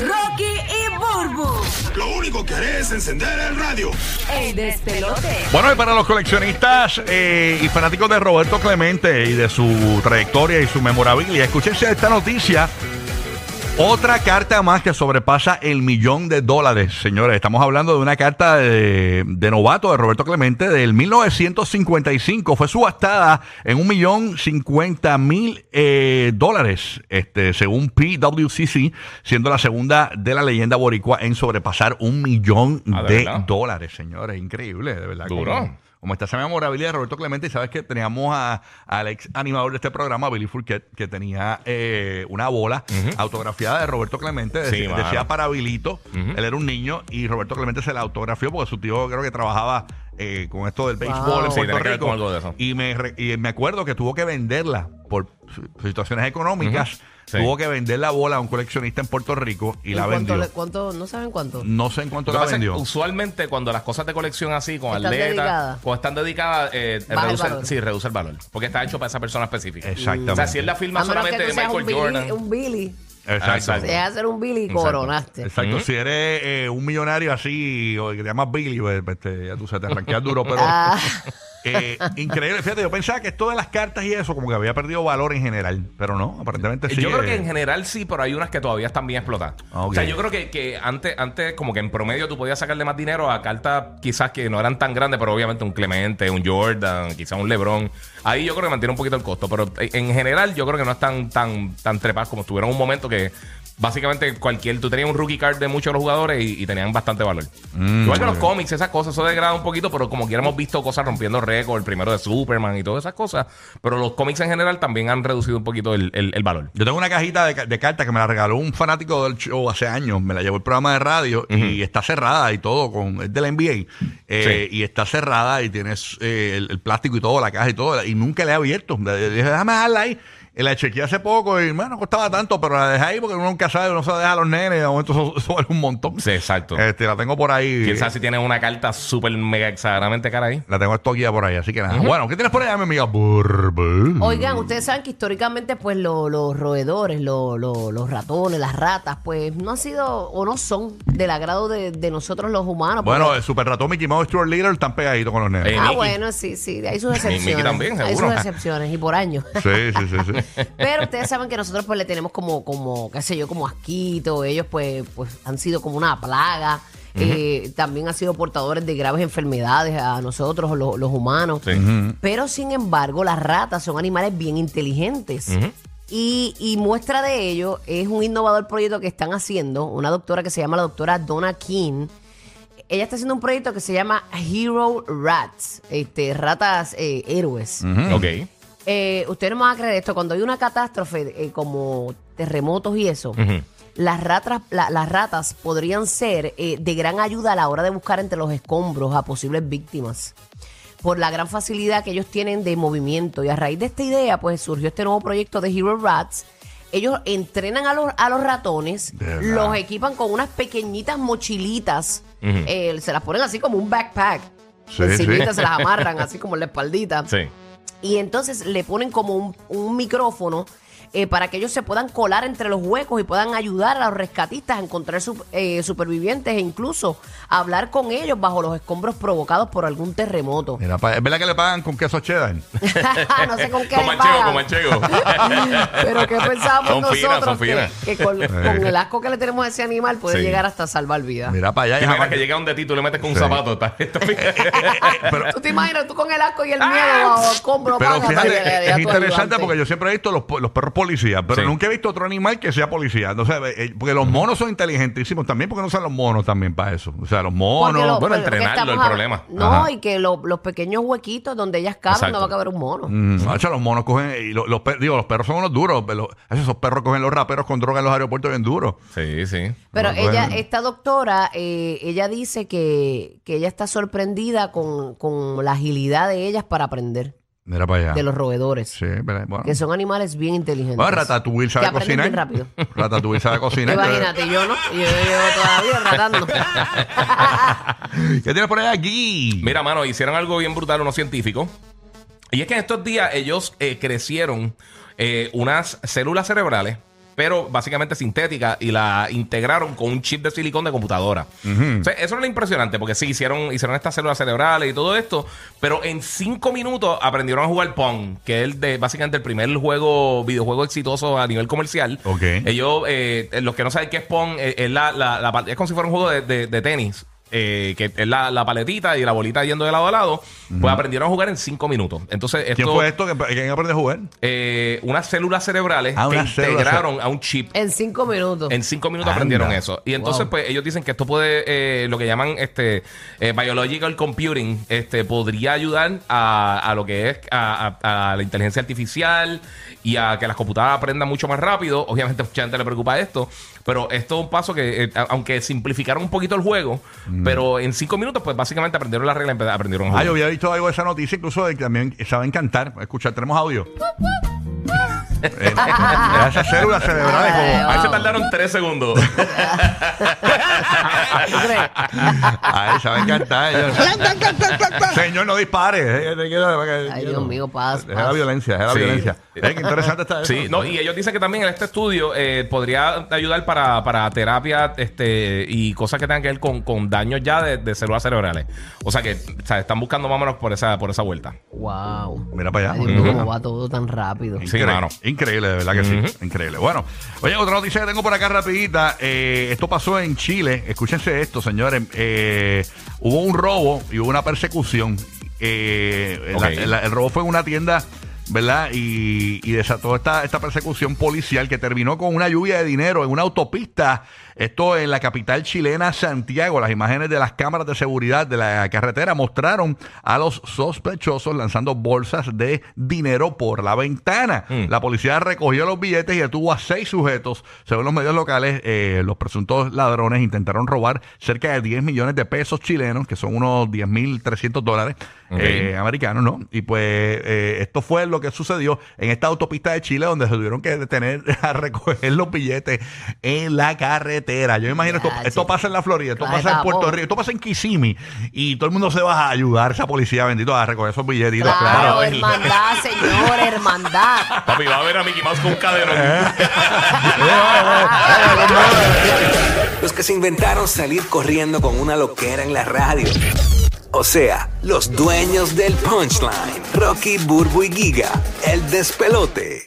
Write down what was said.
Rocky y Burbu, Lo único que haré es encender el radio. el despelote. Bueno, y para los coleccionistas eh, y fanáticos de Roberto Clemente y de su trayectoria y su memorabilia, escúchense esta noticia. Otra carta más que sobrepasa el millón de dólares, señores. Estamos hablando de una carta de, de novato de Roberto Clemente del 1955. Fue subastada en un millón cincuenta mil eh, dólares, este, según PWCC, siendo la segunda de la leyenda boricua en sobrepasar un millón Ah, ¿de dólares, señores. Increíble, de verdad. Duro. Como- está esa memorabilidad de Roberto Clemente, y sabes que teníamos a- al ex animador de este programa, Billy Fourquet, que tenía eh, una bola autografiada de Roberto Clemente, Sí, decía para Bilito, él era un niño y Roberto Clemente se la autografió porque su tío creo que trabajaba eh, con esto del béisbol en Sí, Puerto ver Rico. con algo de eso. Y, me, re- y me acuerdo que tuvo que venderla por situaciones económicas. Sí. Tuvo que vender la bola a un coleccionista en Puerto Rico y ¿Y la cuánto, vendió. le- cuánto- no saben cuánto? No sé en cuánto Lo la vendió. usualmente cuando las cosas de colección así, con Están atletas, dedicadas. o están dedicadas, eh, el reduce, valor. sí, reduce el valor. Porque está hecho para esa persona específica. Exactamente. O sea, si él la firma A solamente de Michael un Billy, Jordan. un Billy. Exacto. Ah, exacto. Hacer un Billy, Exacto. coronaste. Exacto, si eres eh, un millonario así, o que te llamas Billy, pues, pues, te- ya tú sabes, te arranqueas duro, pero Ah. Eh, increíble. Fíjate, yo pensaba que esto de las cartas y eso como que había perdido valor en general, pero no, aparentemente sí. Yo creo eh, que en general sí, pero hay unas que todavía están bien explotadas. Ah. O sea, yo creo que, que antes, antes, como que en promedio tú podías sacarle más dinero a cartas quizás que no eran tan grandes, pero obviamente un Clemente, un Jordan, quizás un LeBron. Ahí yo creo que mantiene un poquito el costo, pero en general yo creo que no están tan, tan trepadas como estuvieron un momento que básicamente cualquier, tú tenías un rookie card de muchos de los jugadores y, y tenían bastante valor. Mm, Igual que los cómics, esas cosas, eso degrada un poquito, pero como quiera hemos visto cosas rompiendo récord, el primero de Superman y todas esas cosas, pero los cómics en general también han reducido un poquito el, el- el valor. Yo tengo una cajita de, de cartas que me la regaló un fanático del show hace años. Me la llevó el programa de radio y está cerrada y todo, con es del NBA. Eh, Y está cerrada y tienes eh, el, el plástico y todo, la caja y todo. Y nunca la he abierto. Déjame dejarla ahí. Y la chequeé hace poco y, bueno, no costaba tanto, pero la dejé ahí porque uno nunca sabe, uno se la deja a los nenes y de momento eso, eso vale un montón. Sí, exacto. Este, la tengo por ahí. Quién sabe si tienes una carta súper mega exageradamente cara ahí. La tengo estoquía por ahí, así que nada. Bueno, ¿qué tienes por allá, mi amiga? Oigan, ustedes saben que históricamente, pues, lo- los roedores, lo- lo- los ratones, las ratas, pues, no han sido o no son del agrado de, de nosotros los humanos. Bueno, porque- el Super Ratón Mickey Mouse y Stuart Little están pegaditos con los nenes. Eh, ah, Mickey. bueno, sí, sí, hay sus Mickey excepciones. también, hay seguro. sus excepciones, y por años. Sí, sí, sí, sí. Pero ustedes saben que nosotros pues le tenemos como, como, qué sé yo, como asquito. Ellos pues, pues han sido como una plaga. Eh, también han sido portadores de graves enfermedades a nosotros, los, los humanos. Sí. Pero sin embargo, las ratas son animales bien inteligentes. Y, y muestra de ello es un innovador proyecto que están haciendo, una doctora que se llama la doctora Donna King. Ella está haciendo un proyecto que se llama Hero Rats, este, ratas eh, héroes. Ok. Eh, ustedes no me van a creer esto, cuando hay una catástrofe eh, como terremotos y eso, Ujú. las, ratas, la- las ratas podrían ser eh, de gran ayuda a la hora de buscar entre los escombros a posibles víctimas. Por la gran facilidad que ellos tienen de movimiento. Y a raíz de esta idea, pues surgió este nuevo proyecto de Hero Rats. Ellos entrenan a los, a los ratones, De verdad. los equipan con unas pequeñitas mochilitas, Ujú. eh, se las ponen así como un backpack. Sí, Encimita sí. se las amarran así como en la espaldita. Sí. Y entonces le ponen como un, un micrófono eh, para que ellos se puedan colar entre los huecos y puedan ayudar a los rescatistas a encontrar su- eh, supervivientes e incluso hablar con ellos bajo los escombros provocados por algún terremoto. Mira, pa- ¿es verdad que le pagan con queso cheddar? no sé con qué Con le manchego, pagan. con manchego. Pero ¿qué pensábamos Son finas, nosotros? son que, finas. que con, con el asco que le tenemos a ese animal puede Sí. llegar hasta salvar vidas. Mira para allá. ¿Te y jamás- que llega un de ti y tú le metes con un Sí. zapato? Está- está- pero, ¿Tú te imaginas tú con el asco y el miedo bajo el escombro? pero págate, fíjate, es interesante ayudante. porque yo siempre he visto los, los perros policías, pero Sí. nunca he visto otro animal que sea policía. No sé, eh, porque los monos son inteligentísimos también, porque no usan los monos también para eso. O sea, los monos. Lo- bueno, porque entrenarlo, estamos el hab- problema. No, Ajá. y que lo- los pequeños huequitos donde ellas caben Exacto. no va a caber un mono. Mm, los monos cogen. Y los, los per- digo, los perros son unos duros. pero esos perros cogen los raperos con droga en los aeropuertos bien duros. Sí, sí. Pero No, ella, bueno. esta doctora, eh, ella dice que, que ella está sorprendida con, con la agilidad de ellas para aprender Mira para allá. de los roedores. Sí, pero, bueno. Que son animales bien inteligentes. Bueno, Ratatouille sabe que aprenden cocinar. bien rápido. Ratatouille sabe cocinar. Imagínate, yo no. Yo llevo toda la vida tratando. ¿Qué tienes por ahí aquí? Mira, mano, hicieron algo bien brutal unos científicos. Y es que en estos días ellos eh, crecieron eh, unas células cerebrales, pero básicamente sintéticas, y la integraron con un chip de silicón de computadora. O sea, eso es lo impresionante, porque sí, hicieron, hicieron estas células cerebrales y todo esto, pero en cinco minutos aprendieron a jugar Pong, que es el de, básicamente el primer juego, videojuego exitoso a nivel comercial. Ok. Ellos, eh, los que no saben qué es Pong, eh, es, la, la- la- es como si fuera un juego de, de- de tenis. Eh, que es la, la paletita y la bolita yendo de lado a lado, pues aprendieron a jugar en cinco minutos. Entonces, esto, ¿Quién fue esto? que- ¿Quién aprendió a jugar? eh, unas células cerebrales Ah, que integraron a un chip. En cinco minutos. En cinco minutos Anda. aprendieron eso. Y entonces, Wow. pues, ellos dicen que esto puede, eh, lo que llaman este eh, biological computing, este, podría ayudar a, a lo que es a, a- a la inteligencia artificial y a que las computadoras aprendan mucho más rápido. Obviamente, mucha gente le preocupa esto, pero esto es un paso que, eh, aunque simplificaron un poquito el juego, pero en cinco minutos, pues, básicamente aprendieron la regla, empe- aprendieron a Ah, jugar. yo había visto algo de esa noticia, incluso de que también saben cantar. Escuchar, tenemos audio. Eh, esas células cerebrales como. Ahí se tardaron tres segundos. Ay, saben cantar. ellos. Señor, no dispare. Eh, te quiero- Ay, Dios mío, paz, Deja la paz. violencia, deja la Sí. violencia. Eh, qué interesante está eso. Sí, no, y ellos dicen que también en este estudio eh, podría ayudar para, para terapia este, y cosas que tengan que ver con, con daños ya de, de células cerebrales. O sea que o sea, están buscando más o menos por esa, por esa vuelta. Wow. Mira para Ay, allá. Dios mío, Ujú. cómo va todo tan rápido. Sí, Increíble, mano. Increíble, de verdad que sí. Increíble. Bueno, oye, otra noticia que tengo por acá rapidita. eh, esto pasó en Chile. Escúchense esto, señores. Eh, hubo un robo y hubo una persecución. Eh, Ok. la- la- el robo fue en una tienda, ¿verdad? Y, y desató esta, esta persecución policial que terminó con una lluvia de dinero en una autopista. Esto en la capital chilena, Santiago. Las imágenes de las cámaras de seguridad de la carretera mostraron a los sospechosos lanzando bolsas de dinero por la ventana. Mm. La policía recogió los billetes y detuvo a seis sujetos. Según los medios locales, eh, los presuntos ladrones intentaron robar cerca de 10 millones de pesos chilenos, que son unos 10.300 dólares Ok. eh, americanos, ¿no? Y pues eh, esto fue lo que sucedió en esta autopista de Chile, donde se tuvieron que detener a recoger los billetes en la carretera. Yo me imagino esto, esto pasa en la Florida, esto Claro, pasa en Puerto tapón. Rico, esto pasa en Kissimmee y todo el mundo se va a ayudar, esa policía bendito, a recoger esos billetitos. Claro, claro. hermandad, señor, hermandad. Papi, va a ver a Mickey Mouse con un cadenón. Los que se inventaron salir corriendo con una loquera en la radio. O sea, los dueños del punchline. Rocky, Burbu y Giga. El despelote.